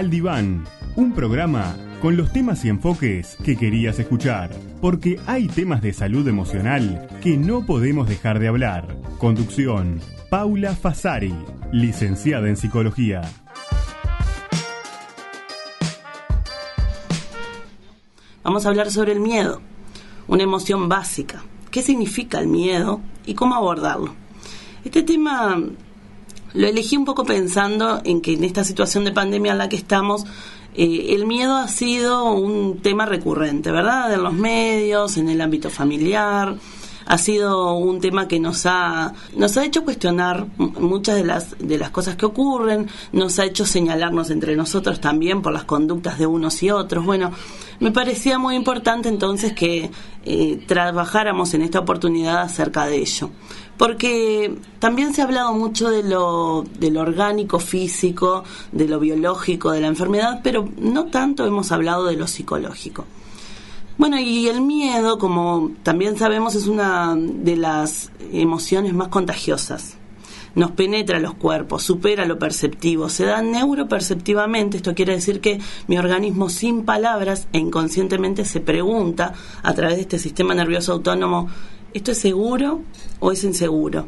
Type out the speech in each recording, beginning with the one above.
Al Diván, un programa con los temas y enfoques que querías escuchar, porque hay temas de salud emocional que no podemos dejar de hablar. Conducción, Paula Fasari, licenciada en psicología. Vamos a hablar sobre el miedo, una emoción básica. ¿Qué significa el miedo y cómo abordarlo? Este tema lo elegí un poco pensando en que en esta situación de pandemia en la que estamos, eh, el miedo ha sido un tema recurrente, ¿verdad? En los medios, en el ámbito familiar. Ha sido un tema que nos ha, nos ha hecho cuestionar muchas de las, de las cosas que ocurren, nos ha hecho señalarnos entre nosotros también por las conductas de unos y otros. Bueno, me parecía muy importante entonces que eh, trabajáramos en esta oportunidad acerca de ello porque también se ha hablado mucho de lo, de lo orgánico, físico, de lo biológico, de la enfermedad, pero no tanto hemos hablado de lo psicológico. Bueno, y el miedo, como también sabemos, es una de las emociones más contagiosas. Nos penetra los cuerpos, supera lo perceptivo, se da neuroperceptivamente, esto quiere decir que mi organismo sin palabras e inconscientemente se pregunta a través de este sistema nervioso autónomo ¿esto es seguro o es inseguro?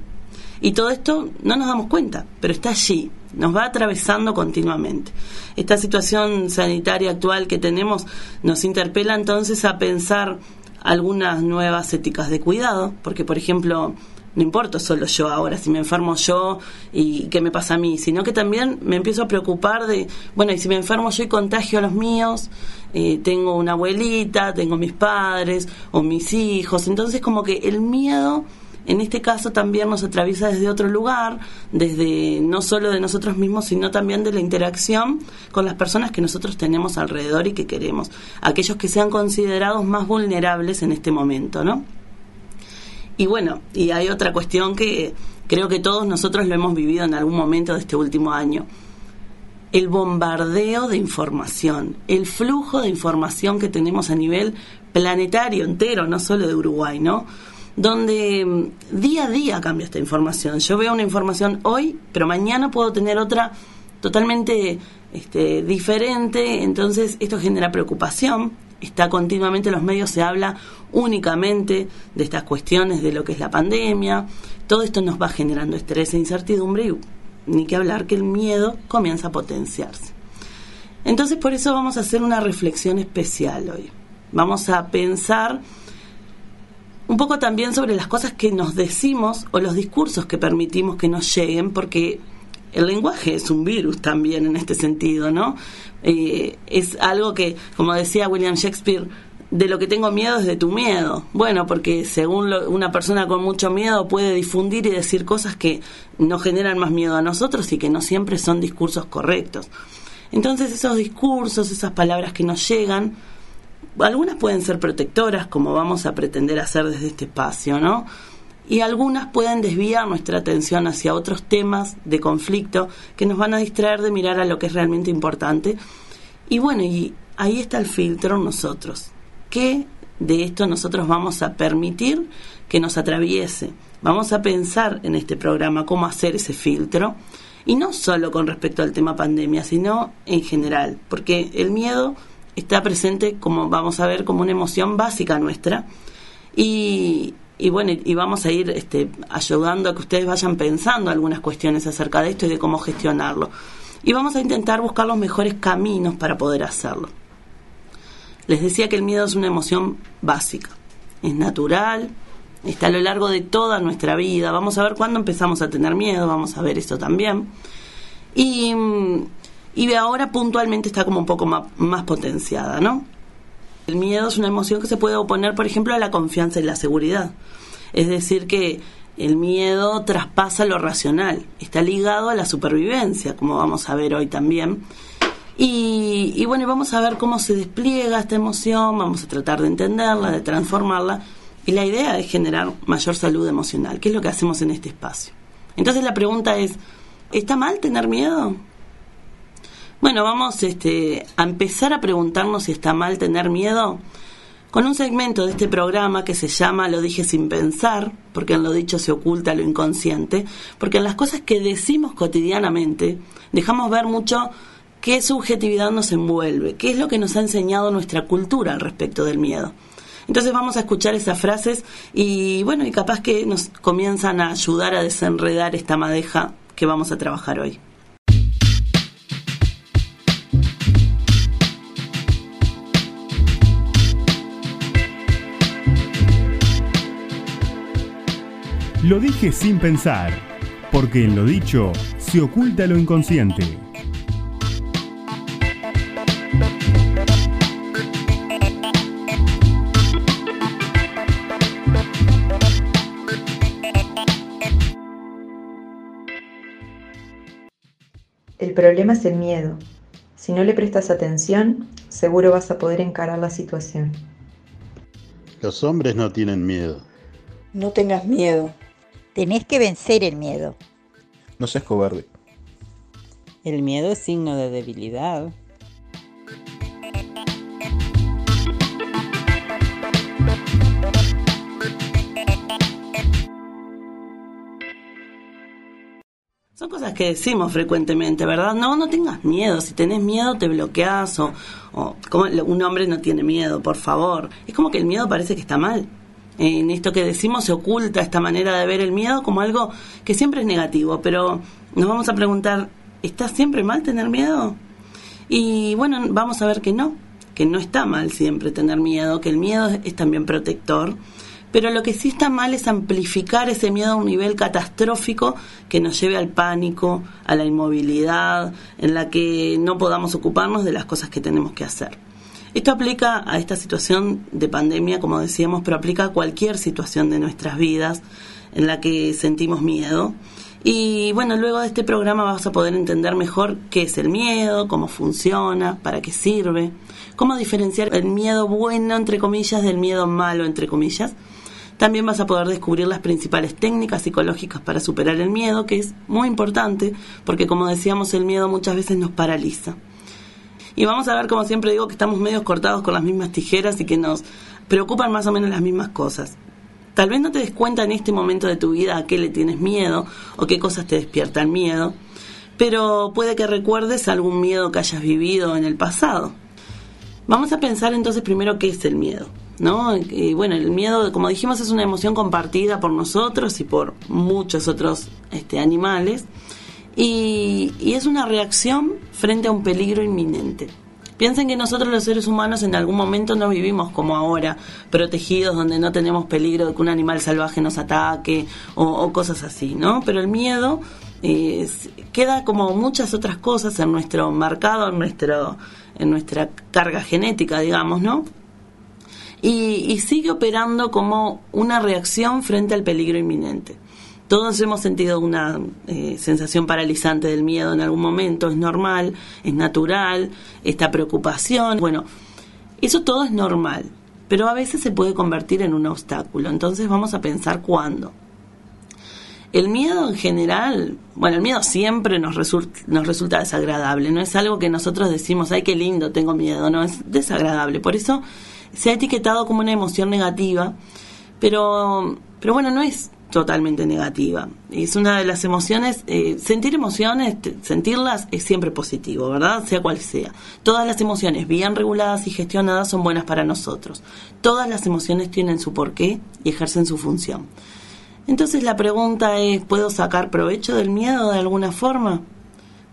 Y todo esto no nos damos cuenta, pero está allí, nos va atravesando continuamente. Esta situación sanitaria actual que tenemos nos interpela entonces a pensar algunas nuevas éticas de cuidado, porque por ejemplo, no importa solo yo ahora, si me enfermo yo y qué me pasa a mí, sino que también me empiezo a preocupar de, bueno, y si me enfermo yo y contagio a los míos, eh, tengo una abuelita, tengo mis padres o mis hijos, entonces como que el miedo en este caso también nos atraviesa desde otro lugar, desde no solo de nosotros mismos, sino también de la interacción con las personas que nosotros tenemos alrededor y que queremos, aquellos que sean considerados más vulnerables en este momento, ¿no? Y bueno, y hay otra cuestión que creo que todos nosotros lo hemos vivido en algún momento de este último año. El bombardeo de información, el flujo de información que tenemos a nivel planetario entero, no solo de Uruguay, ¿no? Donde mm, día a día cambia esta información. Yo veo una información hoy, pero mañana puedo tener otra totalmente este, diferente, entonces esto genera preocupación, está continuamente en los medios, se habla únicamente de estas cuestiones de lo que es la pandemia, todo esto nos va generando estrés e incertidumbre y ni que hablar que el miedo comienza a potenciarse. Entonces por eso vamos a hacer una reflexión especial hoy. Vamos a pensar un poco también sobre las cosas que nos decimos o los discursos que permitimos que nos lleguen, porque el lenguaje es un virus también en este sentido, ¿no? Eh, es algo que, como decía William Shakespeare, de lo que tengo miedo es de tu miedo. Bueno, porque según una persona con mucho miedo puede difundir y decir cosas que nos generan más miedo a nosotros y que no siempre son discursos correctos. Entonces esos discursos, esas palabras que nos llegan, algunas pueden ser protectoras, como vamos a pretender hacer desde este espacio, ¿no? y algunas pueden desviar nuestra atención hacia otros temas de conflicto que nos van a distraer de mirar a lo que es realmente importante. Y bueno, y ahí está el filtro nosotros. ¿Qué de esto nosotros vamos a permitir que nos atraviese? Vamos a pensar en este programa cómo hacer ese filtro. Y no solo con respecto al tema pandemia, sino en general, porque el miedo está presente, como vamos a ver, como una emoción básica nuestra. Y, y bueno, y vamos a ir este, ayudando a que ustedes vayan pensando algunas cuestiones acerca de esto y de cómo gestionarlo. Y vamos a intentar buscar los mejores caminos para poder hacerlo. Les decía que el miedo es una emoción básica, es natural, está a lo largo de toda nuestra vida. Vamos a ver cuándo empezamos a tener miedo, vamos a ver esto también. Y, y ahora puntualmente está como un poco más, potenciada, ¿no? El miedo es una emoción que se puede oponer, por ejemplo, a la confianza y la seguridad. Es decir, que el miedo traspasa lo racional, está ligado a la supervivencia, como vamos a ver hoy también. Y, y, bueno, vamos a ver cómo se despliega esta emoción, vamos a tratar de entenderla, de transformarla Y la idea es generar mayor salud emocional, que es lo que hacemos en este espacio. Entonces la pregunta es, ¿está mal tener miedo? Bueno, vamos este, a empezar a preguntarnos si está mal tener miedo con un segmento de este programa que se llama Lo dije sin pensar, porque en lo dicho se oculta lo inconsciente, porque en las cosas que decimos cotidianamente dejamos ver mucho qué subjetividad nos envuelve, qué es lo que nos ha enseñado nuestra cultura al respecto del miedo. Entonces vamos a escuchar esas frases y bueno, y capaz que nos comienzan a ayudar a desenredar esta madeja que vamos a trabajar hoy. Lo dije sin pensar, porque en lo dicho se oculta lo inconsciente. El problema es el miedo. Si no le prestas atención, seguro vas a poder encarar la situación. Los hombres no tienen miedo. No tengas miedo. Tenés que vencer el miedo. No seas cobarde. El miedo es signo de debilidad. Son cosas que decimos frecuentemente, ¿verdad? No, no tengas miedo. Si tenés miedo, te bloqueas. O, o como un hombre no tiene miedo, por favor. Es como que el miedo parece que está mal. En esto que decimos se oculta esta manera de ver el miedo como algo que siempre es negativo. Pero nos vamos a preguntar, ¿está siempre mal tener miedo? Y bueno, vamos a ver que no, que no está mal siempre tener miedo, que el miedo es también protector pero lo que sí está mal es amplificar ese miedo a un nivel catastrófico que nos lleve al pánico, a la inmovilidad, en la que no podamos ocuparnos de las cosas que tenemos que hacer. Esto aplica a esta situación de pandemia, como decíamos, pero aplica a cualquier situación de nuestras vidas en la que sentimos miedo. Y bueno, luego de este programa vas a poder entender mejor qué es el miedo, cómo funciona, para qué sirve, cómo diferenciar el miedo bueno, entre comillas, del miedo malo, entre comillas también vas a poder descubrir las principales técnicas psicológicas para superar el miedo, que es muy importante porque como decíamos el miedo muchas veces nos paraliza. Y vamos a ver, como siempre digo, que estamos medio cortados con las mismas tijeras y que nos preocupan más o menos las mismas cosas. Tal vez no te des cuenta en este momento de tu vida a qué le tienes miedo o qué cosas te despiertan miedo, pero puede que recuerdes algún miedo que hayas vivido en el pasado. Vamos a pensar entonces primero qué es el miedo. ¿no? Y bueno, el miedo, como dijimos, es una emoción compartida por nosotros y por muchos otros este, animales. Y, es una reacción frente a un peligro inminente. Piensen que nosotros los seres humanos en algún momento no vivimos como ahora, protegidos, donde no tenemos peligro de que un animal salvaje nos ataque o, cosas así, ¿no? Pero el miedo eh, queda como muchas otras cosas en nuestro marcado, en, nuestro, en nuestra carga genética, digamos, ¿no? y, sigue operando como una reacción frente al peligro inminente. Todos hemos sentido una eh, sensación paralizante del miedo en algún momento, es normal, es natural, esta preocupación, bueno, eso todo es normal, pero a veces se puede convertir en un obstáculo, entonces vamos a pensar cuándo. El miedo en general, bueno, el miedo siempre nos, resulta, nos resulta desagradable, no es algo que nosotros decimos, ay, qué lindo, tengo miedo, no, es desagradable. Por eso se ha etiquetado como una emoción negativa, pero, pero bueno, no es totalmente negativa. Es una de las emociones, eh, sentir emociones, sentirlas es siempre positivo, ¿verdad? Sea cual sea. Todas las emociones bien reguladas y gestionadas son buenas para nosotros. Todas las emociones tienen su porqué y ejercen su función. Entonces la pregunta es, ¿puedo sacar provecho del miedo de alguna forma?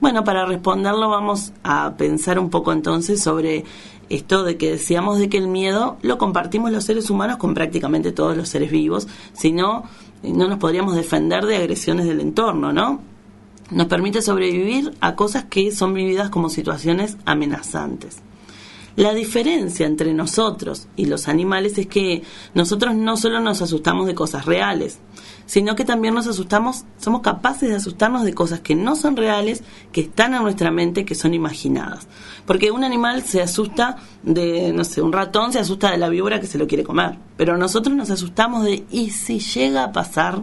Bueno, para responderlo vamos a pensar un poco entonces sobre esto de que decíamos de que el miedo lo compartimos los seres humanos con prácticamente todos los seres vivos, si no, no nos podríamos defender de agresiones del entorno, ¿no? Nos permite sobrevivir a cosas que son vividas como situaciones amenazantes. La diferencia entre nosotros y los animales es que nosotros no solo nos asustamos de cosas reales, sino que también nos asustamos, somos capaces de asustarnos de cosas que no son reales, que están en nuestra mente, que son imaginadas. Porque un animal se asusta de, no sé, un ratón se asusta de la víbora que se lo quiere comer, pero nosotros nos asustamos de, ¿y si llega a pasar?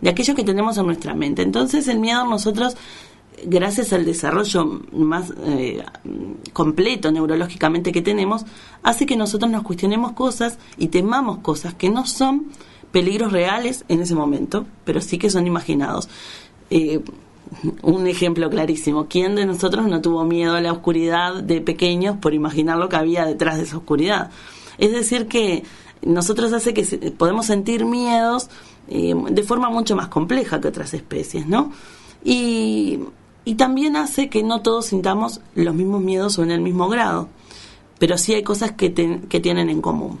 De aquello que tenemos en nuestra mente. Entonces el miedo nosotros gracias al desarrollo más eh, completo neurológicamente que tenemos, hace que nosotros nos cuestionemos cosas y temamos cosas que no son peligros reales en ese momento, pero sí que son imaginados. Eh, un ejemplo clarísimo, ¿quién de nosotros no tuvo miedo a la oscuridad de pequeños por imaginar lo que había detrás de esa oscuridad? Es decir, que nosotros hace que podemos sentir miedos eh, de forma mucho más compleja que otras especies, ¿no? Y, también hace que no todos sintamos los mismos miedos o en el mismo grado, pero sí hay cosas que, que tienen en común.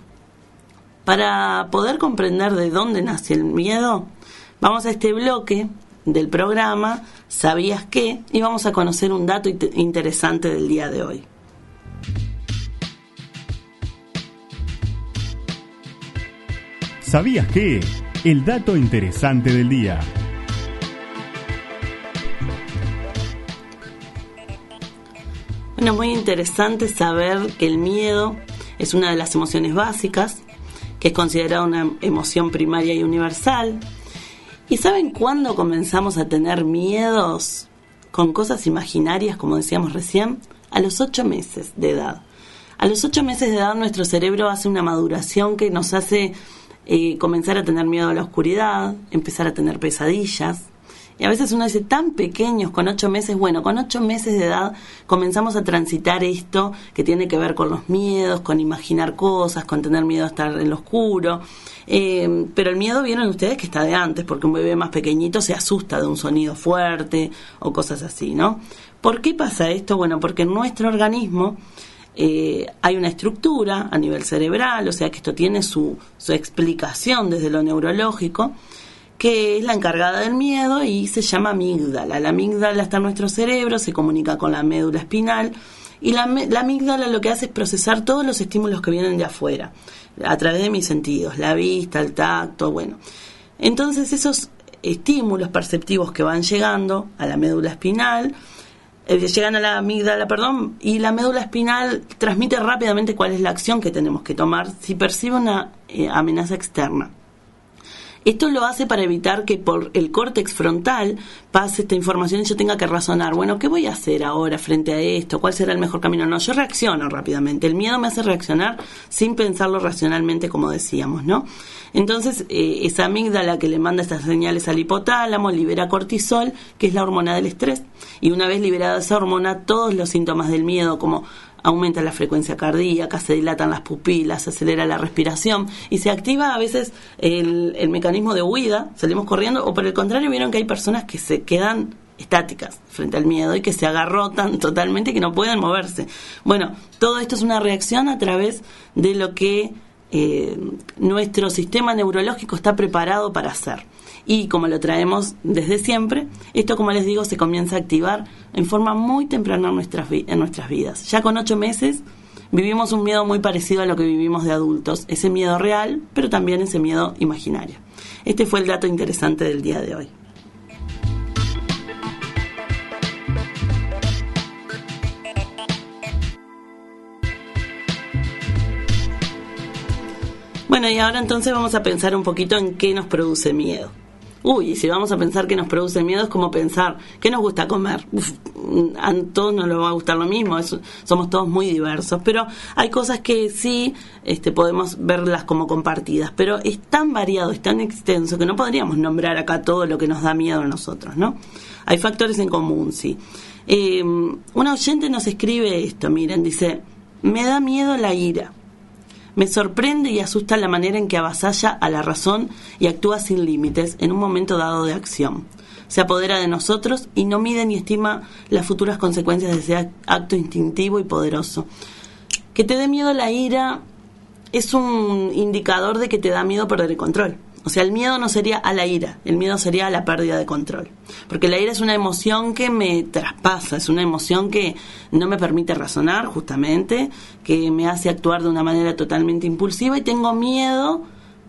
Para poder comprender de dónde nace el miedo, vamos a este bloque del programa ¿Sabías qué? y vamos a conocer un dato interesante del día de hoy. ¿Sabías qué? El dato interesante del día. Bueno, muy interesante saber que el miedo es una de las emociones básicas que es considerada una emoción primaria y universal. ¿Y saben cuándo comenzamos a tener miedos con cosas imaginarias, como decíamos recién? A los ocho meses de edad. A los ocho meses de edad nuestro cerebro hace una maduración que nos hace eh, comenzar a tener miedo a la oscuridad, empezar a tener pesadillas, y a veces uno dice, tan pequeños, con ocho meses, bueno, con ocho meses de edad comenzamos a transitar esto que tiene que ver con los miedos, con imaginar cosas, con tener miedo a estar en lo oscuro. Eh, pero el miedo viene ustedes que está de antes, porque un bebé más pequeñito se asusta de un sonido fuerte o cosas así, ¿no? ¿Por qué pasa esto? Bueno, porque en nuestro organismo eh, hay una estructura a nivel cerebral, o sea que esto tiene su, su explicación desde lo neurológico, que es la encargada del miedo y se llama amígdala. La amígdala está en nuestro cerebro, se comunica con la médula espinal y la, la amígdala lo que hace es procesar todos los estímulos que vienen de afuera, a través de mis sentidos, la vista, el tacto, bueno. Entonces esos estímulos perceptivos que van llegando a la médula espinal, eh, llegan a la amígdala, perdón, y la médula espinal transmite rápidamente cuál es la acción que tenemos que tomar si percibe una eh, amenaza externa. Esto lo hace para evitar que por el córtex frontal pase esta información y yo tenga que razonar, bueno, ¿qué voy a hacer ahora frente a esto? ¿Cuál será el mejor camino? No, yo reacciono rápidamente. El miedo me hace reaccionar sin pensarlo racionalmente, como decíamos, ¿no? Entonces, eh, esa amígdala que le manda estas señales al hipotálamo libera cortisol, que es la hormona del estrés. Y una vez liberada esa hormona, todos los síntomas del miedo, como aumenta la frecuencia cardíaca, se dilatan las pupilas, se acelera la respiración y se activa a veces el, el mecanismo de huida, salimos corriendo, o por el contrario, vieron que hay personas que se quedan estáticas frente al miedo y que se agarrotan totalmente que no pueden moverse. Bueno, todo esto es una reacción a través de lo que eh, nuestro sistema neurológico está preparado para hacer y como lo traemos desde siempre, esto como les digo se comienza a activar en forma muy temprana en nuestras, vidas. Ya con ocho meses vivimos un miedo muy parecido a lo que vivimos de adultos, ese miedo real, pero también ese miedo imaginario. Este fue el dato interesante del día de hoy. Bueno, y ahora entonces vamos a pensar un poquito en qué nos produce miedo uy, si vamos a pensar que nos produce miedo es como pensar, ¿qué nos gusta comer? a todos nos lo va a gustar lo mismo, somos todos muy diversos, pero hay cosas que sí este, podemos verlas como compartidas, pero es tan variado, es tan extenso que no podríamos nombrar acá todo lo que nos da miedo a nosotros, ¿no? Hay factores en común, sí. Eh, una oyente nos escribe esto, miren, dice, me da miedo la ira. Me sorprende y asusta la manera en que avasalla a la razón y actúa sin límites en un momento dado de acción. Se apodera de nosotros y no mide ni estima las futuras consecuencias de ese acto instintivo y poderoso. Que te dé miedo la ira es un indicador de que te da miedo perder el control. O sea, el miedo no sería a la ira, el miedo sería a la pérdida de control. Porque la ira es una emoción que me traspasa, es una emoción que no me permite razonar, justamente, que me hace actuar de una manera totalmente impulsiva y tengo miedo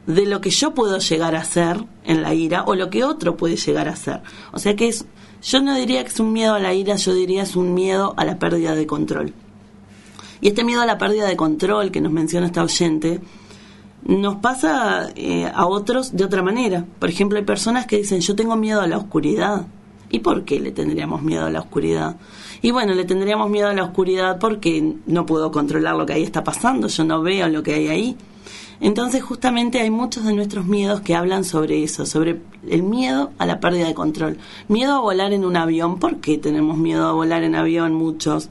de lo que yo puedo llegar a hacer en la ira o lo que otro puede llegar a hacer. O sea que es, yo no diría que es un miedo a la ira, yo diría es un miedo a la pérdida de control. Y este miedo a la pérdida de control que nos menciona esta oyente, nos pasa eh, a otros de otra manera. Por ejemplo, hay personas que dicen, yo tengo miedo a la oscuridad. ¿Y por qué le tendríamos miedo a la oscuridad? Y bueno, le tendríamos miedo a la oscuridad porque no puedo controlar lo que ahí está pasando, yo no veo lo que hay ahí. Entonces justamente hay muchos de nuestros miedos que hablan sobre eso, sobre el miedo a la pérdida de control. Miedo a volar en un avión. ¿Por qué tenemos miedo a volar en avión muchos?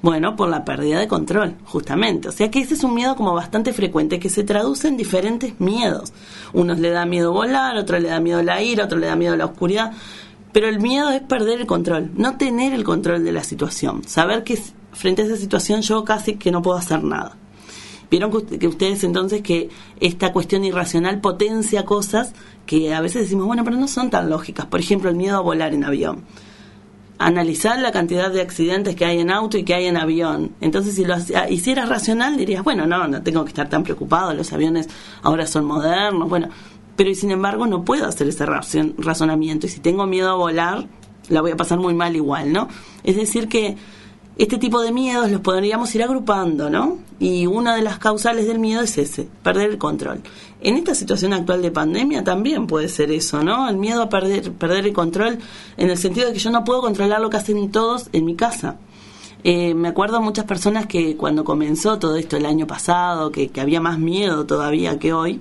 Bueno, por la pérdida de control, justamente. O sea que ese es un miedo como bastante frecuente que se traduce en diferentes miedos. Unos le da miedo volar, otro le da miedo la ira, otro le da miedo la oscuridad. Pero el miedo es perder el control, no tener el control de la situación. Saber que frente a esa situación yo casi que no puedo hacer nada. Vieron que ustedes entonces que esta cuestión irracional potencia cosas que a veces decimos, bueno, pero no son tan lógicas. Por ejemplo, el miedo a volar en avión analizar la cantidad de accidentes que hay en auto y que hay en avión. Entonces, si lo hicieras racional, dirías, bueno, no, no tengo que estar tan preocupado, los aviones ahora son modernos, bueno, pero sin embargo no puedo hacer ese razonamiento y si tengo miedo a volar, la voy a pasar muy mal igual, ¿no? Es decir que este tipo de miedos los podríamos ir agrupando, ¿no? Y una de las causales del miedo es ese, perder el control. En esta situación actual de pandemia también puede ser eso, ¿no? El miedo a perder, perder el control en el sentido de que yo no puedo controlar lo que hacen todos en mi casa. Eh, me acuerdo muchas personas que cuando comenzó todo esto el año pasado, que había más miedo todavía que hoy,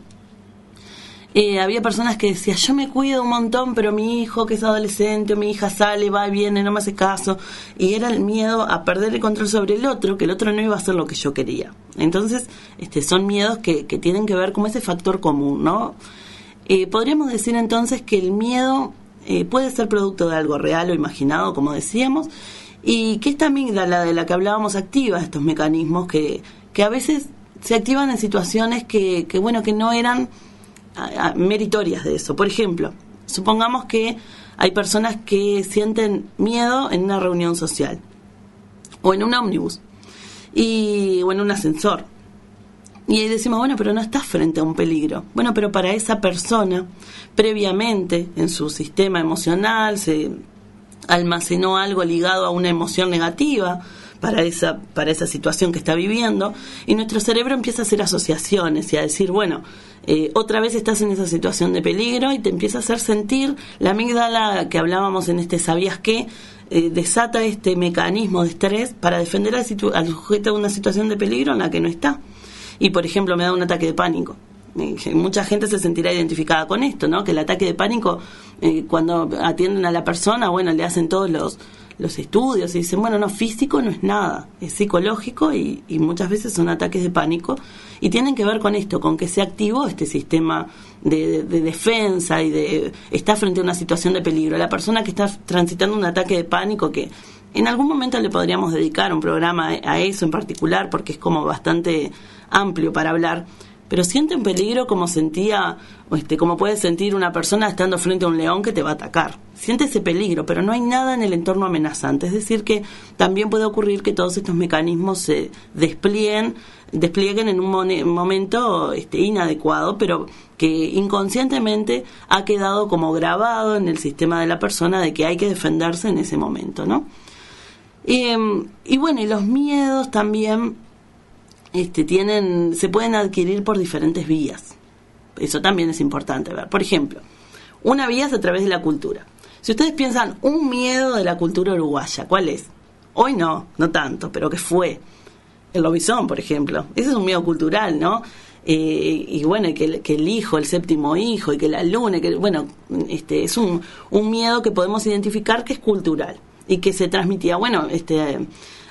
eh, había personas que decían, yo me cuido un montón, pero mi hijo que es adolescente o mi hija sale, va y viene, no me hace caso. Y era el miedo a perder el control sobre el otro, que el otro no iba a hacer lo que yo quería. Entonces, este, son miedos que, que tienen que ver con ese factor común, ¿no? Eh, podríamos decir entonces que el miedo eh, puede ser producto de algo real o imaginado, como decíamos, y que esta amígdala de la que hablábamos activa estos mecanismos que, que a veces se activan en situaciones que, que bueno, que no eran meritorias de eso. Por ejemplo, supongamos que hay personas que sienten miedo en una reunión social o en un ómnibus y, o en un ascensor. Y decimos, bueno, pero no estás frente a un peligro. Bueno, pero para esa persona, previamente en su sistema emocional se almacenó algo ligado a una emoción negativa para esa, para esa situación que está viviendo, y nuestro cerebro empieza a hacer asociaciones y a decir, bueno, eh, otra vez estás en esa situación de peligro y te empieza a hacer sentir la amígdala que hablábamos en este ¿sabías qué? Eh, desata este mecanismo de estrés para defender al, al, sujeto de una situación de peligro en la que no está. Y, por ejemplo, me da un ataque de pánico. Eh, mucha gente se sentirá identificada con esto, ¿no? Que el ataque de pánico, cuando atienden a la persona, bueno, le hacen todos los, los estudios y dicen, bueno, no, físico no es nada, es psicológico y, muchas veces son ataques de pánico y tienen que ver con esto, con que se activó este sistema de, defensa y de está frente a una situación de peligro. La persona que está transitando un ataque de pánico que en algún momento le podríamos dedicar un programa a eso en particular porque es como bastante amplio para hablar pero siente un peligro como sentía, este, como puede sentir una persona estando frente a un león que te va a atacar. Siente ese peligro, pero no hay nada en el entorno amenazante. Es decir, que también puede ocurrir que todos estos mecanismos se desplieguen, desplieguen en un momento este, inadecuado, pero que inconscientemente ha quedado como grabado en el sistema de la persona de que hay que defenderse en ese momento, ¿no? Em, y bueno, y los miedos también este, tienen, se pueden adquirir por diferentes vías. Eso también es importante ver. Por ejemplo, una vía es a través de la cultura. Si ustedes piensan un miedo de la cultura uruguaya, ¿cuál es? Hoy no, no tanto, pero que fue. El lobizón, por ejemplo. Ese es un miedo cultural, ¿no? Eh, y bueno, que, que, el hijo, el séptimo hijo, y que la luna, que bueno, este, es un, un miedo que podemos identificar que es cultural y que se transmitía, bueno, este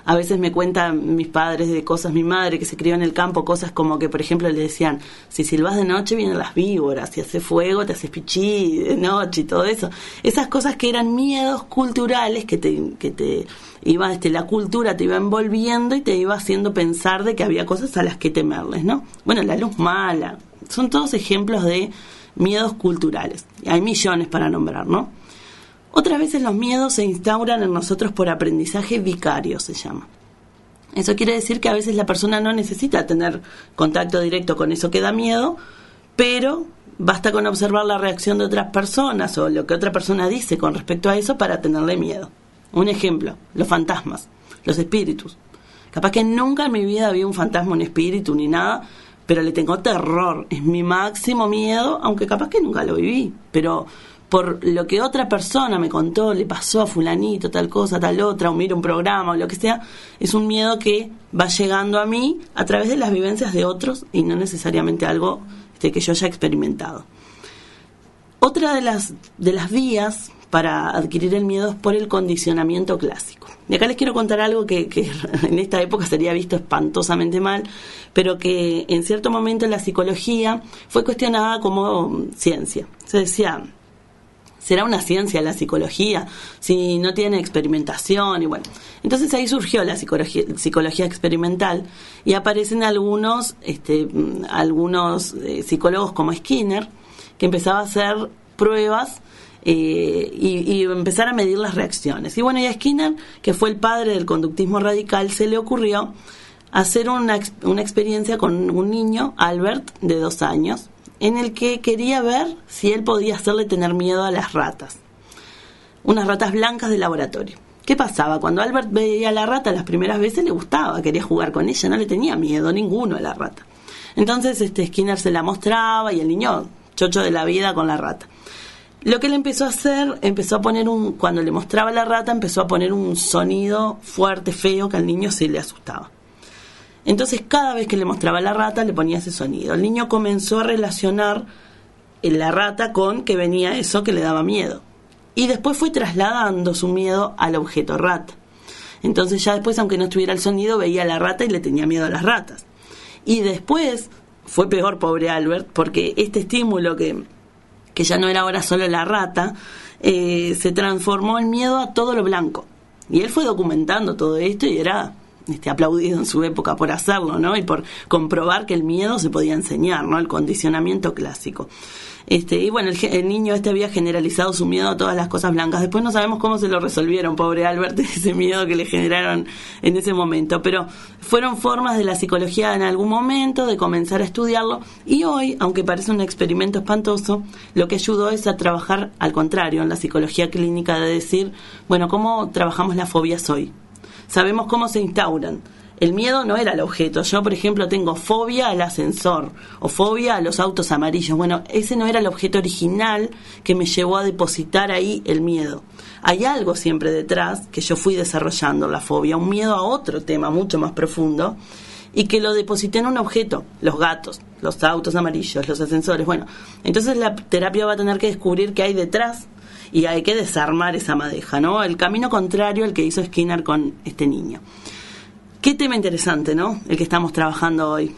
a veces me cuentan mis padres de cosas, mi madre que se crió en el campo, cosas como que, por ejemplo, le decían, si silbas de noche vienen las víboras, si hace fuego te haces pichí de noche y todo eso. Esas cosas que eran miedos culturales que te, que te iba, este, la cultura te iba envolviendo y te iba haciendo pensar de que había cosas a las que temerles, ¿no? Bueno, la luz mala, son todos ejemplos de miedos culturales. Hay millones para nombrar, ¿no? Otras veces los miedos se instauran en nosotros por aprendizaje vicario, se llama. Eso quiere decir que a veces la persona no necesita tener contacto directo con eso que da miedo, pero basta con observar la reacción de otras personas o lo que otra persona dice con respecto a eso para tenerle miedo. Un ejemplo, los fantasmas, los espíritus. Capaz que nunca en mi vida había un fantasma, un espíritu ni nada, pero le tengo terror. Es mi máximo miedo, aunque capaz que nunca lo viví. Pero por lo que otra persona me contó, le pasó a fulanito, tal cosa, tal otra, o mira un programa o lo que sea, es un miedo que va llegando a mí a través de las vivencias de otros y no necesariamente algo este, que yo haya experimentado. Otra de las, de las vías para adquirir el miedo es por el condicionamiento clásico. Y acá les quiero contar algo que, que, en esta época sería visto espantosamente mal, pero que en cierto momento en la psicología fue cuestionada como ciencia. Se decía, ¿será una ciencia la psicología si no tiene experimentación? Y bueno, entonces ahí surgió la psicología, psicología experimental y aparecen algunos, este, algunos eh, psicólogos como Skinner, que empezaba a hacer pruebas eh, y, y, empezar a medir las reacciones. Y bueno, y a Skinner, que fue el padre del conductismo radical, se le ocurrió hacer una, una experiencia con un niño, Albert, de dos años, en el que quería ver si él podía hacerle tener miedo a las ratas. Unas ratas blancas de laboratorio. ¿Qué pasaba? Cuando Albert veía a la rata las primeras veces le gustaba, quería jugar con ella, no le tenía miedo ninguno a la rata. Entonces este Skinner se la mostraba y el niño chocho de la vida con la rata. Lo que él empezó a hacer, empezó a poner un, cuando le mostraba la rata, empezó a poner un sonido fuerte, feo, que al niño se le asustaba. Entonces cada vez que le mostraba la rata le ponía ese sonido. El niño comenzó a relacionar la rata con que venía eso que le daba miedo. Y después fue trasladando su miedo al objeto rata. Entonces ya después, aunque no estuviera el sonido, veía a la rata y le tenía miedo a las ratas. Y después fue peor, pobre Albert, porque este estímulo que, que ya no era ahora solo la rata, eh, se transformó en miedo a todo lo blanco. Y él fue documentando todo esto y era este, aplaudido en su época por hacerlo, ¿no? Y por comprobar que el miedo se podía enseñar, ¿no? El condicionamiento clásico. Este, y bueno, el, niño este había generalizado su miedo a todas las cosas blancas. Después no sabemos cómo se lo resolvieron, pobre Albert, ese miedo que le generaron en ese momento. Pero fueron formas de la psicología en algún momento de comenzar a estudiarlo. Y hoy, aunque parece un experimento espantoso, lo que ayudó es a trabajar al contrario, en la psicología clínica, de decir, bueno, ¿cómo trabajamos las fobias hoy? Sabemos cómo se instauran. El miedo no era el objeto. Yo, por ejemplo, tengo fobia al ascensor o fobia a los autos amarillos. Bueno, ese no era el objeto original que me llevó a depositar ahí el miedo. Hay algo siempre detrás que yo fui desarrollando, la fobia, un miedo a otro tema mucho más profundo y que lo deposité en un objeto, los gatos, los autos amarillos, los ascensores. Bueno, entonces la terapia va a tener que descubrir qué hay detrás y hay que desarmar esa madeja, ¿no? El camino contrario al que hizo Skinner con este niño. Qué tema interesante, ¿no? El que estamos trabajando hoy.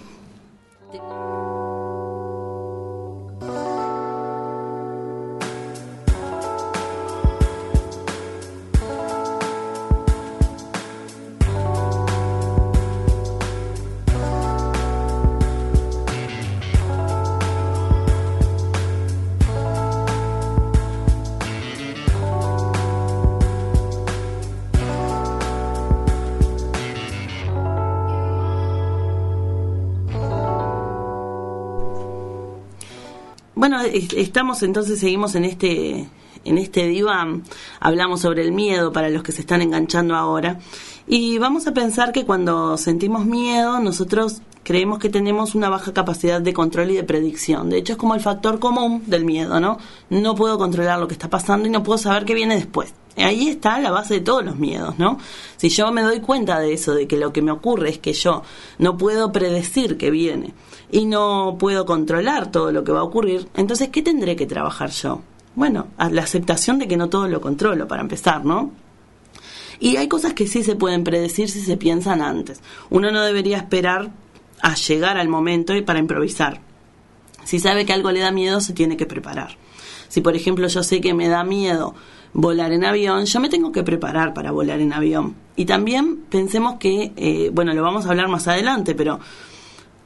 Bueno, estamos entonces, seguimos en este, en este diván, hablamos sobre el miedo para los que se están enganchando ahora, y vamos a pensar que cuando sentimos miedo, nosotros creemos que tenemos una baja capacidad de control y de predicción. De hecho, es como el factor común del miedo, ¿no? No puedo controlar lo que está pasando y no puedo saber qué viene después. Ahí está la base de todos los miedos, ¿no? Si yo me doy cuenta de eso, de que lo que me ocurre es que yo no puedo predecir qué viene, y no puedo controlar todo lo que va a ocurrir, entonces, ¿qué tendré que trabajar yo? Bueno, la aceptación de que no todo lo controlo, para empezar, ¿no? Y hay cosas que sí se pueden predecir si se piensan antes. Uno no debería esperar a llegar al momento y para improvisar. Si sabe que algo le da miedo, se tiene que preparar. Si, por ejemplo, yo sé que me da miedo volar en avión, yo me tengo que preparar para volar en avión. Y también pensemos que, eh, bueno, lo vamos a hablar más adelante, pero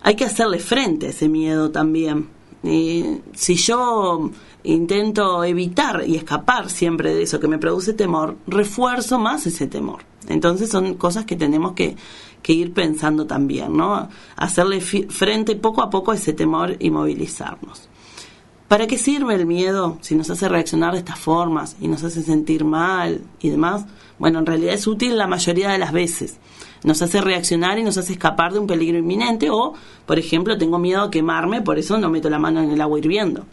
hay que hacerle frente a ese miedo también. Eh, si yo intento evitar y escapar siempre de eso que me produce temor, refuerzo más ese temor. Entonces son cosas que tenemos que, que ir pensando también, ¿no? Hacerle frente poco a poco a ese temor y movilizarnos. ¿Para qué sirve el miedo si nos hace reaccionar de estas formas y nos hace sentir mal y demás? Bueno, en realidad es útil la mayoría de las veces. Nos hace reaccionar y nos hace escapar de un peligro inminente o, por ejemplo, tengo miedo a quemarme, por eso no meto la mano en el agua hirviendo.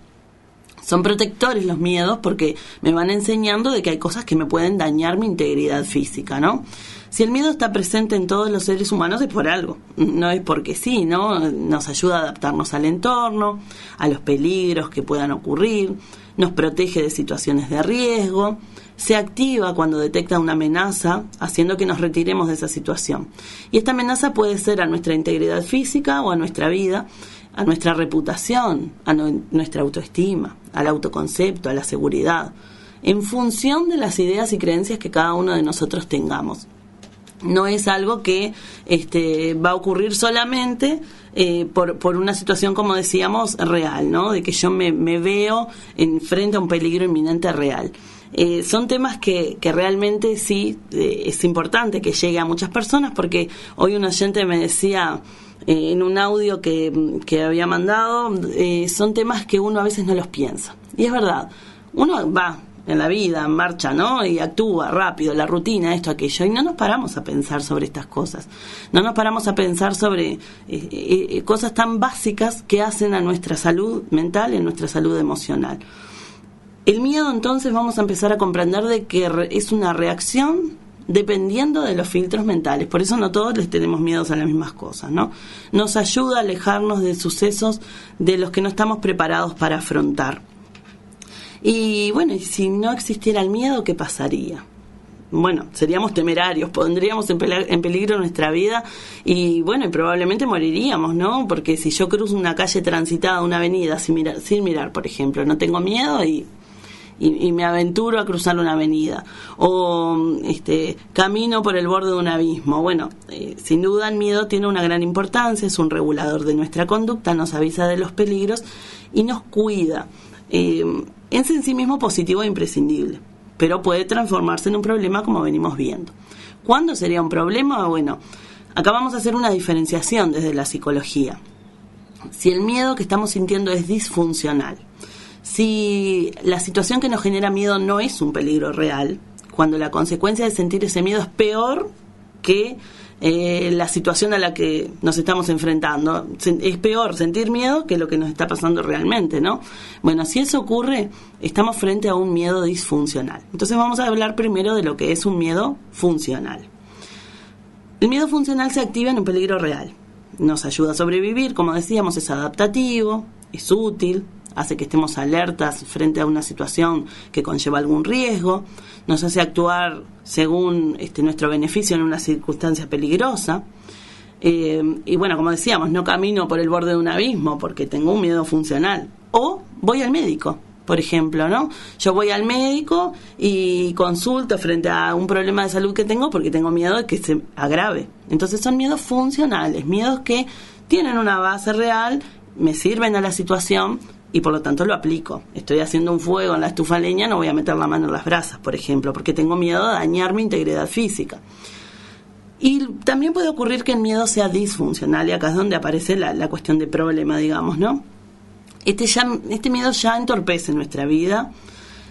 Son protectores los miedos porque me van enseñando de que hay cosas que me pueden dañar mi integridad física, ¿no? Si el miedo está presente en todos los seres humanos es por algo, no es porque sí, ¿no? Nos ayuda a adaptarnos al entorno, a los peligros que puedan ocurrir, nos protege de situaciones de riesgo, se activa cuando detecta una amenaza, haciendo que nos retiremos de esa situación. Y esta amenaza puede ser a nuestra integridad física o a nuestra vida, a nuestra reputación, a nuestra autoestima, al autoconcepto, a la seguridad, en función de las ideas y creencias que cada uno de nosotros tengamos no es algo que este, va a ocurrir solamente eh, por, por, una situación, como decíamos, real, ¿no? De que yo me, veo en frente a un peligro inminente real. Eh, son temas que, que realmente sí eh, es importante que llegue a muchas personas porque hoy un oyente me decía en un audio que, que había mandado, son temas que uno a veces no los piensa. Y es verdad, uno va, en la vida, en marcha, ¿no? Y actúa rápido, la rutina, esto, aquello. Y no nos paramos a pensar sobre estas cosas. No nos paramos a pensar sobre eh, eh, eh, cosas tan básicas que hacen a nuestra salud mental y a nuestra salud emocional. El miedo entonces vamos a empezar a comprender de que es una reacción dependiendo de los filtros mentales. Por eso no todos les tenemos miedos a las mismas cosas, ¿no? Nos ayuda a alejarnos de sucesos de los que no estamos preparados para afrontar. Y bueno, si no existiera el miedo, ¿qué pasaría? Bueno, seríamos temerarios, pondríamos en, peligro nuestra vida y bueno, y probablemente moriríamos, ¿no? Porque si yo cruzo una calle transitada, una avenida sin mirar, sin mirar por ejemplo, no tengo miedo y y, me aventuro a cruzar una avenida o este camino por el borde de un abismo. Bueno, eh, sin duda el miedo tiene una gran importancia, es un regulador de nuestra conducta, nos avisa de los peligros y nos cuida. Eh, es en sí mismo positivo e imprescindible, pero puede transformarse en un problema como venimos viendo. ¿Cuándo sería un problema? Bueno, acá vamos a hacer una diferenciación desde la psicología. Si el miedo que estamos sintiendo es disfuncional, si la situación que nos genera miedo no es un peligro real, cuando la consecuencia de sentir ese miedo es peor que eh, la situación a la que nos estamos enfrentando. Es peor sentir miedo que lo que nos está pasando realmente, ¿no? Bueno, si eso ocurre, estamos frente a un miedo disfuncional. Entonces vamos a hablar primero de lo que es un miedo funcional. El miedo funcional se activa en un peligro real. Nos ayuda a sobrevivir, como decíamos, es adaptativo, es útil, hace que estemos alertas frente a una situación que conlleva algún riesgo, nos hace actuar según este, nuestro beneficio en una circunstancia peligrosa. Eh, y bueno, como decíamos, no camino por el borde de un abismo porque tengo un miedo funcional. O voy al médico, por ejemplo, ¿no? Yo voy al médico y consulto frente a un problema de salud que tengo porque tengo miedo de que se agrave. Entonces son miedos funcionales, miedos que tienen una base real, me sirven a la situación, y por lo tanto lo aplico. Estoy haciendo un fuego en la estufa leña, no voy a meter la mano en las brasas, por ejemplo, porque tengo miedo de dañar mi integridad física. Y también puede ocurrir que el miedo sea disfuncional y acá es donde aparece la, cuestión de problema, digamos, ¿no? Este, ya, este miedo ya entorpece nuestra vida,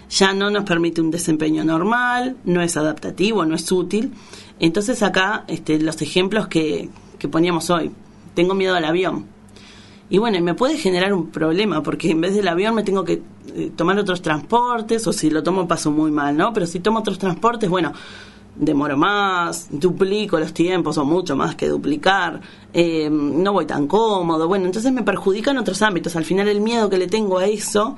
ya no nos permite un desempeño normal, no es adaptativo, no es útil. Entonces acá este, los ejemplos que, que poníamos hoy. Tengo miedo al avión y bueno, me puede generar un problema porque en vez del avión me tengo que eh, tomar otros transportes o si lo tomo paso muy mal, ¿no? Pero si tomo otros transportes, bueno, demoro más, duplico los tiempos o mucho más que duplicar, eh, no voy tan cómodo, bueno, entonces me perjudica en otros ámbitos. Al final el miedo que le tengo a eso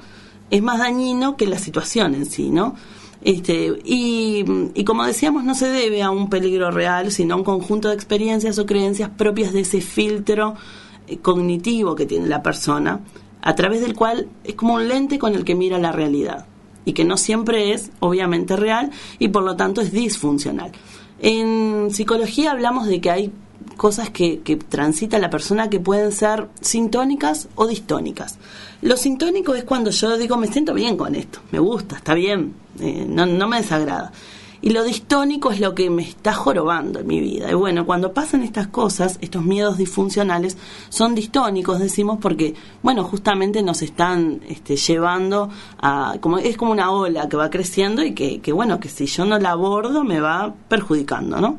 es más dañino que la situación en sí, ¿no? Este, y, como decíamos, no se debe a un peligro real, sino a un conjunto de experiencias o creencias propias de ese filtro cognitivo que tiene la persona, a través del cual es como un lente con el que mira la realidad y que no siempre es obviamente real y por lo tanto es disfuncional. En psicología hablamos de que hay cosas que, que transita la persona que pueden ser sintónicas o distónicas. Lo sintónico es cuando yo digo, me siento bien con esto, me gusta, está bien, eh, no, no me desagrada. Y lo distónico es lo que me está jorobando en mi vida. Y bueno, cuando pasan estas cosas, estos miedos disfuncionales, son distónicos, decimos, porque, bueno, justamente nos están este, llevando a, como es como una ola que va creciendo y que, que, bueno, que si yo no la abordo me va perjudicando, ¿no?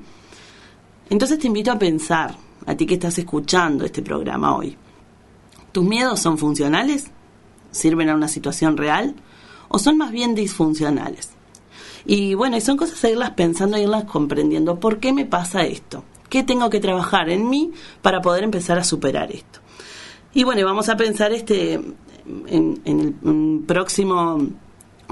Entonces te invito a pensar, a ti que estás escuchando este programa hoy, ¿tus miedos son funcionales? ¿Sirven a una situación real? ¿O son más bien disfuncionales? Y bueno, son cosas a irlas pensando, a irlas comprendiendo. ¿Por qué me pasa esto? ¿Qué tengo que trabajar en mí para poder empezar a superar esto? Y bueno, vamos a pensar este en el próximo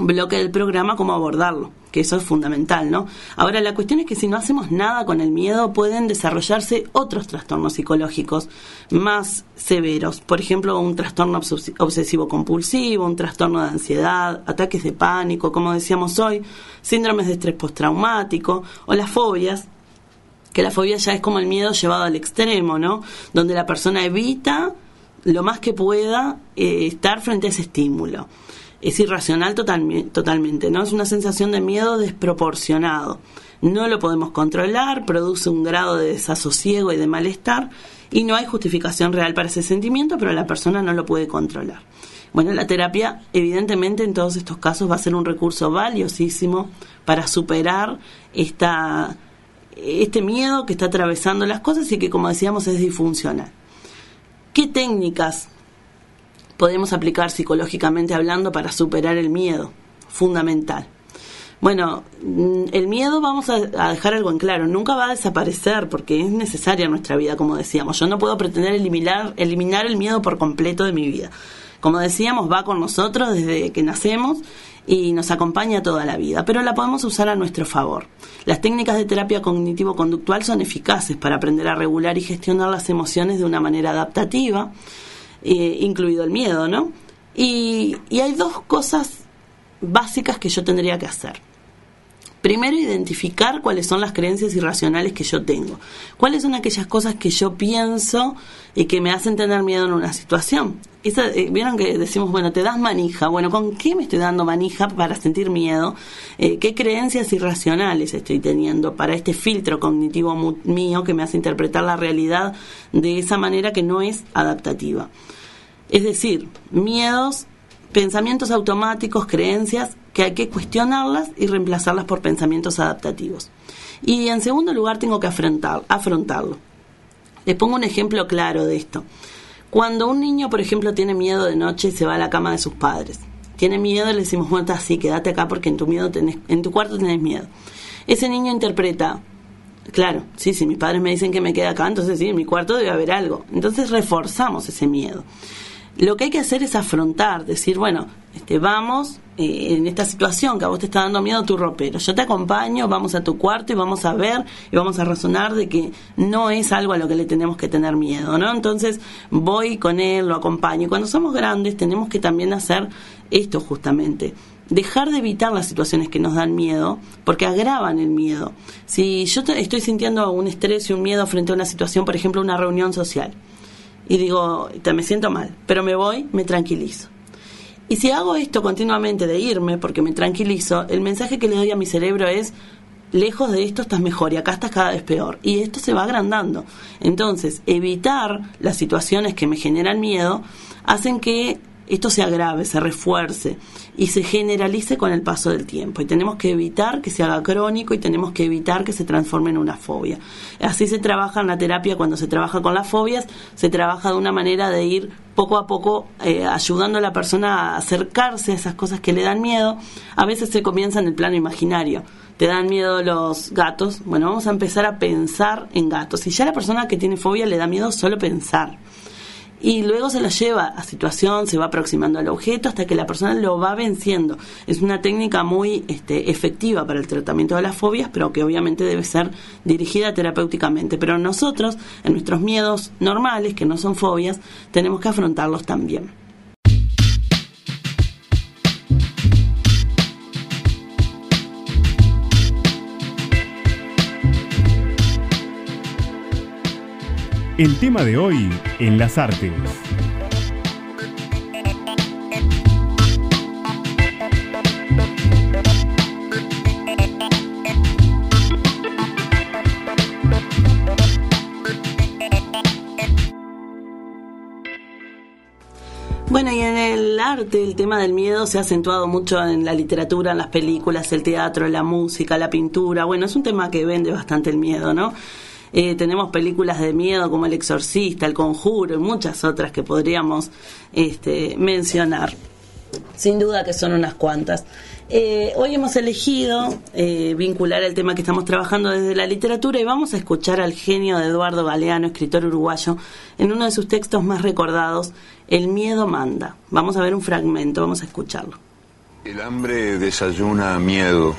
bloque del programa cómo abordarlo, que eso es fundamental, ¿no? Ahora, la cuestión es que si no hacemos nada con el miedo, pueden desarrollarse otros trastornos psicológicos más severos. Por ejemplo, un trastorno obsesivo-compulsivo, un trastorno de ansiedad, ataques de pánico, como decíamos hoy, síndromes de estrés postraumático o las fobias, que la fobia ya es como el miedo llevado al extremo, ¿no? Donde la persona evita lo más que pueda eh, estar frente a ese estímulo es irracional totalmente, ¿no? Es una sensación de miedo desproporcionado. No lo podemos controlar, produce un grado de desasosiego y de malestar y no hay justificación real para ese sentimiento, pero la persona no lo puede controlar. Bueno, la terapia evidentemente en todos estos casos va a ser un recurso valiosísimo para superar esta, este miedo que está atravesando las cosas y que como decíamos es disfuncional. ¿Qué técnicas podemos aplicar psicológicamente hablando para superar el miedo, fundamental. Bueno, mm, el miedo vamos a, dejar algo en claro, nunca va a desaparecer porque es necesaria en nuestra vida, como decíamos. Yo no puedo pretender eliminar, eliminar el miedo por completo de mi vida. Como decíamos, va con nosotros desde que nacemos y nos acompaña toda la vida, pero la podemos usar a nuestro favor. Las técnicas de terapia cognitivo-conductual son eficaces para aprender a regular y gestionar las emociones de una manera adaptativa eh, incluido el miedo, ¿no? Y, y hay dos cosas básicas que yo tendría que hacer. Primero, identificar cuáles son las creencias irracionales que yo tengo. Cuáles son aquellas cosas que yo pienso y que me hacen tener miedo en una situación. Eh, Vieron que decimos, bueno, te das manija. Bueno, ¿con qué me estoy dando manija para sentir miedo? Eh, ¿Qué creencias irracionales estoy teniendo para este filtro cognitivo mío que me hace interpretar la realidad de esa manera que no es adaptativa? Es decir, miedos, pensamientos automáticos, creencias que hay que cuestionarlas y reemplazarlas por pensamientos adaptativos. Y en segundo lugar tengo que afrontar, afrontarlo. Les pongo un ejemplo claro de esto. Cuando un niño, por ejemplo, tiene miedo de noche y se va a la cama de sus padres, tiene miedo, le decimos, bueno, así, quédate acá porque en tu, miedo tenés, en tu cuarto tenés miedo. Ese niño interpreta, claro, sí, si mis padres me dicen que me quede acá, entonces sí, en mi cuarto debe haber algo. Entonces reforzamos ese miedo. Lo que hay que hacer es afrontar, decir, bueno, este, vamos eh, en esta situación que a vos te está dando miedo tu ropero. Yo te acompaño, vamos a tu cuarto y vamos a ver y vamos a razonar de que no es algo a lo que le tenemos que tener miedo, ¿no? Entonces voy con él, lo acompaño. Y cuando somos grandes tenemos que también hacer esto justamente dejar de evitar las situaciones que nos dan miedo, porque agravan el miedo. Si yo estoy sintiendo un estrés y un miedo frente a una situación, por ejemplo, una reunión social, y digo, me siento mal, pero me voy, me tranquilizo. Y si hago esto continuamente de irme porque me tranquilizo, el mensaje que le doy a mi cerebro es, lejos de esto estás mejor y acá estás cada vez peor. Y esto se va agrandando. Entonces, evitar las situaciones que me generan miedo hacen que esto se agrave, se refuerce y se generalice con el paso del tiempo. Y tenemos que evitar que se haga crónico y tenemos que evitar que se transforme en una fobia. Así se trabaja en la terapia cuando se trabaja con las fobias, se trabaja de una manera de ir poco a poco eh, ayudando a la persona a acercarse a esas cosas que le dan miedo. A veces se comienza en el plano imaginario te dan miedo los gatos, bueno, vamos a empezar a pensar en gatos. Y ya la persona que tiene fobia le da miedo solo pensar y luego se la lleva a situación, se va aproximando al objeto hasta que la persona lo va venciendo. Es una técnica muy este, efectiva para el tratamiento de las fobias, pero que obviamente debe ser dirigida terapéuticamente. Pero nosotros, en nuestros miedos normales, que no son fobias, tenemos que afrontarlos también. El tema de hoy en las artes. Bueno, y en el arte el tema del miedo se ha acentuado mucho en la literatura, en las películas, el teatro, la música, la pintura. Bueno, es un tema que vende bastante el miedo, ¿no? Eh, tenemos películas de miedo como El Exorcista, El Conjuro y muchas otras que podríamos este, mencionar. Sin duda que son unas cuantas. Eh, hoy hemos elegido eh, vincular el tema que estamos trabajando desde la literatura y vamos a escuchar al genio de Eduardo Galeano, escritor uruguayo, en uno de sus textos más recordados, El miedo manda. Vamos a ver un fragmento, vamos a escucharlo. El hambre desayuna miedo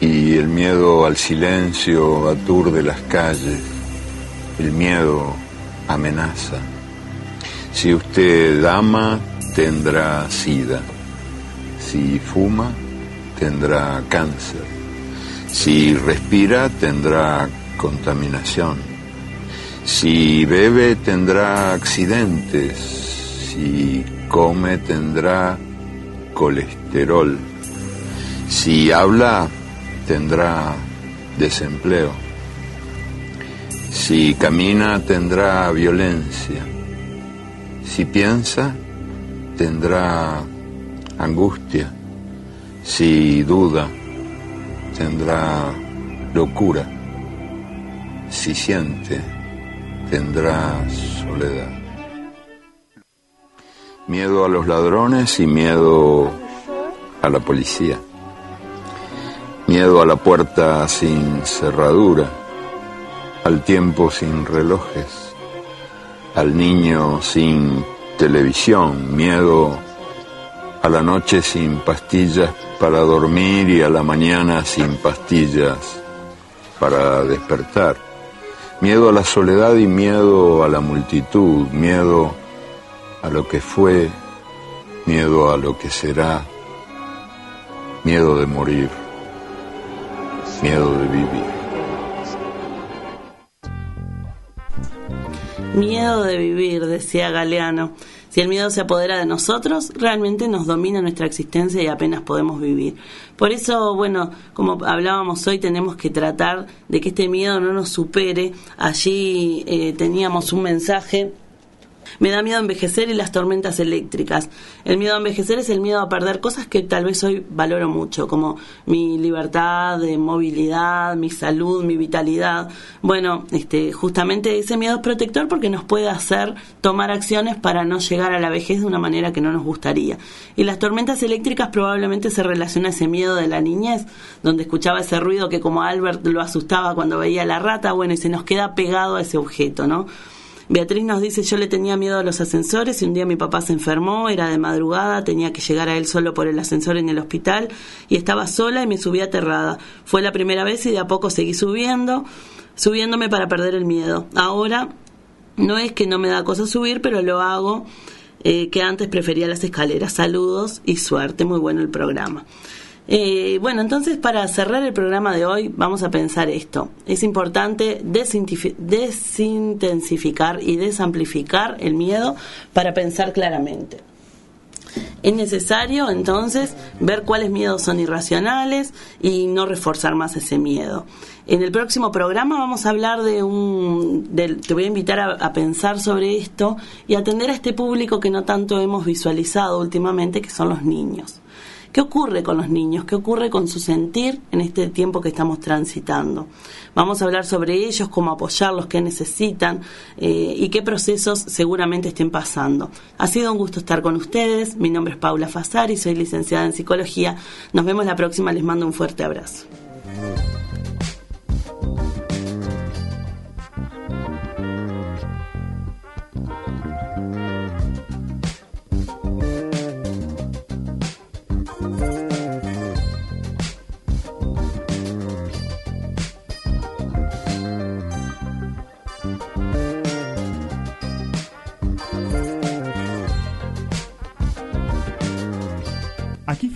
y el miedo al silencio aturde las calles. El miedo amenaza. Si usted ama, tendrá sida. Si fuma, tendrá cáncer. Si respira, tendrá contaminación. Si bebe, tendrá accidentes. Si come, tendrá colesterol. Si habla, tendrá desempleo. Si camina, tendrá violencia. Si piensa, tendrá angustia, si duda, tendrá locura, si siente, tendrá soledad. Miedo a los ladrones y miedo a la policía. Miedo a la puerta sin cerradura, al tiempo sin relojes, al niño sin televisión, miedo a la noche sin pastillas para dormir y a la mañana sin pastillas para despertar. Miedo a la soledad y miedo a la multitud, miedo a lo que fue, miedo a lo que será, miedo de morir, miedo de vivir. Miedo de vivir, decía Galeano. Si el miedo se apodera de nosotros, realmente nos domina nuestra existencia y apenas podemos vivir. Por eso, bueno, como hablábamos hoy, tenemos que tratar de que este miedo no nos supere. Allí eh, teníamos un mensaje me da miedo envejecer y las tormentas eléctricas. El miedo a envejecer es el miedo a perder cosas que tal vez hoy valoro mucho, como mi libertad de movilidad, mi salud, mi vitalidad. Bueno, este, justamente ese miedo es protector porque nos puede hacer tomar acciones para no llegar a la vejez de una manera que no nos gustaría. Y las tormentas eléctricas probablemente se relaciona a ese miedo de la niñez, donde escuchaba ese ruido que como Albert lo asustaba cuando veía la rata, bueno, y se nos queda pegado a ese objeto, ¿no? Beatriz nos dice, yo le tenía miedo a los ascensores y un día mi papá se enfermó, era de madrugada, tenía que llegar a él solo por el ascensor en el hospital y estaba sola y me subí aterrada. Fue la primera vez y de a poco seguí subiendo, subiéndome para perder el miedo. Ahora no es que no me da cosa subir, pero lo hago eh, que antes prefería las escaleras. Saludos y suerte, muy bueno el programa. Eh, bueno, entonces para cerrar el programa de hoy vamos a pensar esto. Es importante desintensificar y desamplificar el miedo para pensar claramente. Es necesario entonces ver cuáles miedos son irracionales y no reforzar más ese miedo. En el próximo programa vamos a hablar de un... te voy a invitar a, a, pensar sobre esto y atender a este público que no tanto hemos visualizado últimamente, que son los niños. ¿Qué ocurre con los niños? ¿Qué ocurre con su sentir en este tiempo que estamos transitando? Vamos a hablar sobre ellos, cómo apoyarlos, qué necesitan eh, y qué procesos seguramente estén pasando. Ha sido un gusto estar con ustedes. Mi nombre es Paula Fasari, soy licenciada en psicología. Nos vemos la próxima. Les mando un fuerte abrazo.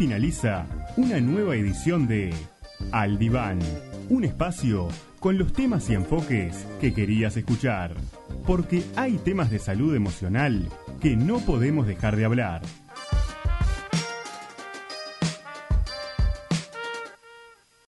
Finaliza una nueva edición de Al Diván, un espacio con los temas y enfoques que querías escuchar. Porque hay temas de salud emocional que no podemos dejar de hablar.